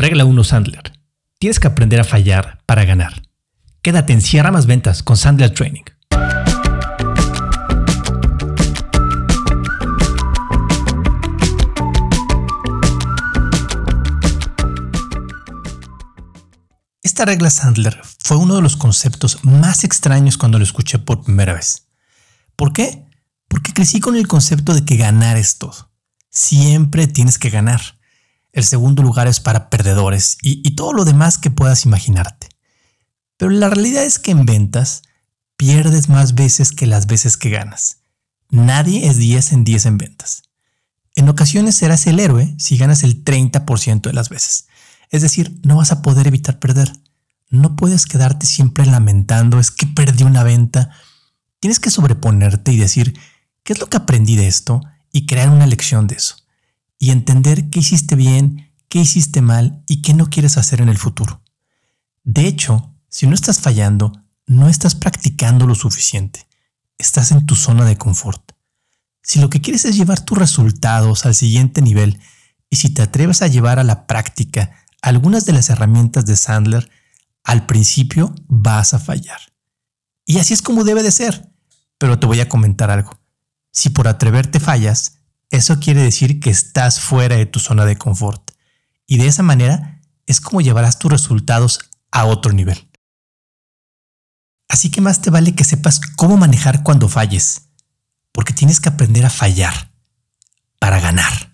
Regla 1 Sandler. Tienes que aprender a fallar para ganar. Quédate en Cierra Más Ventas con Sandler Training. Esta regla Sandler fue uno de los conceptos más extraños cuando lo escuché por primera vez. ¿Por qué? Porque crecí con el concepto de que ganar es todo. Siempre tienes que ganar. El segundo lugar es para perdedores y, todo lo demás que puedas imaginarte. Pero la realidad es que en ventas pierdes más veces que las veces que ganas. Nadie es 10 en 10 en ventas. En ocasiones serás el héroe si ganas el 30% de las veces. Es decir, no vas a poder evitar perder. No puedes quedarte siempre lamentando, es que perdí una venta. Tienes que sobreponerte y decir, ¿qué es lo que aprendí de esto? Y crear una lección de eso y entender qué hiciste bien, qué hiciste mal y qué no quieres hacer en el futuro. De hecho, si no estás fallando, no estás practicando lo suficiente. Estás en tu zona de confort. Si lo que quieres es llevar tus resultados al siguiente nivel y si te atreves a llevar a la práctica algunas de las herramientas de Sandler, al principio vas a fallar. Y así es como debe de ser. Pero te voy a comentar algo. Si por atreverte fallas, eso quiere decir que estás fuera de tu zona de confort. Y de esa manera es como llevarás tus resultados a otro nivel. Así que más te vale que sepas cómo manejar cuando falles, porque tienes que aprender a fallar para ganar.